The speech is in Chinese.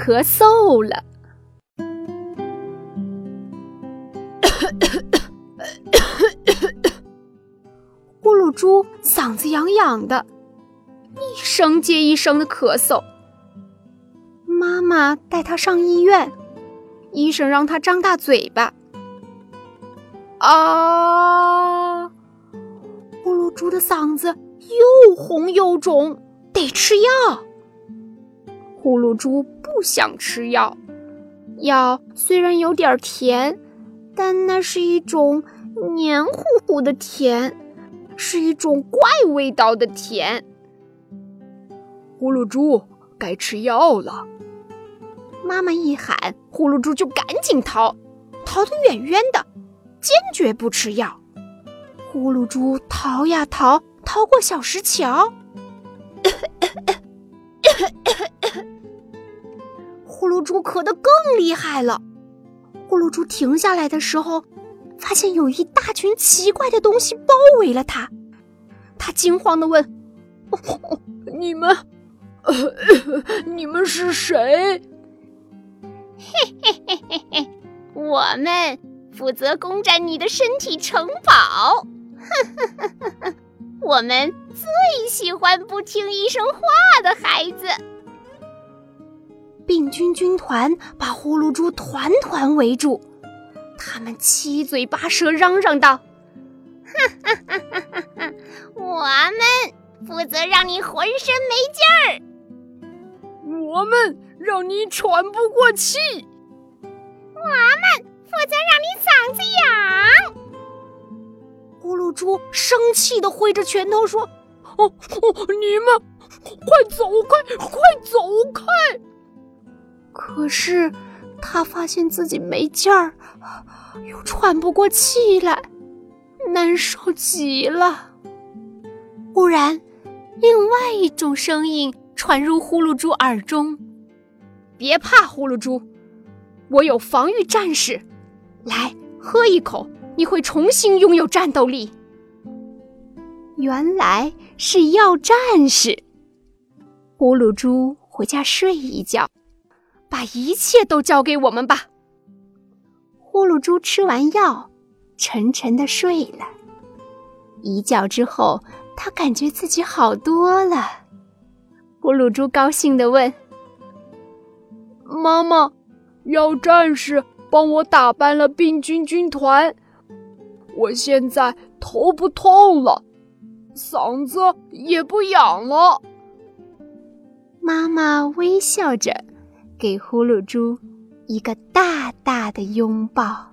咳嗽了。呼噜猪嗓子痒痒的，一声接一声的咳嗽。妈妈带他上医院，医生让他张大嘴巴。啊！呼噜猪的嗓子又红又肿，得吃药。呼噜猪不想吃药，药虽然有点甜，但那是一种黏糊糊的甜，是一种怪味道的甜。呼噜猪该吃药了。妈妈一喊，呼噜猪就赶紧逃，逃得远远的，坚决不吃药。呼噜猪逃呀逃，逃过小石桥。噜猪咳得更厉害了。呼噜猪停下来的时候，发现有一大群奇怪的东西包围了他。他惊慌地问：“你们，你们是谁？”嘿嘿嘿嘿嘿，我们负责攻占你的身体城堡。我们最喜欢不听医生话的孩子。病菌军团把呼噜猪团团围住，他们七嘴八舌嚷嚷道：“哈哈哈哈哈哈！我们负责让你浑身没劲儿。我们。”让你喘不过气，我们负责让你嗓子痒。呼噜猪生气的挥着拳头说：“哦哦，你们快走开，快走开！”可是他发现自己没劲儿，又喘不过气来，难受极了。忽然，另外一种声音传入呼噜猪耳中。别怕，呼噜猪，我有防御战士，来喝一口，你会重新拥有战斗力。原来是药战士。呼噜猪回家睡一觉，把一切都交给我们吧。呼噜猪吃完药，沉沉的睡了。一觉之后，他感觉自己好多了。呼噜猪高兴地问。妈妈，药战士帮我打败了病菌军团，我现在头不痛了，嗓子也不痒了。妈妈微笑着，给呼噜猪一个大大的拥抱。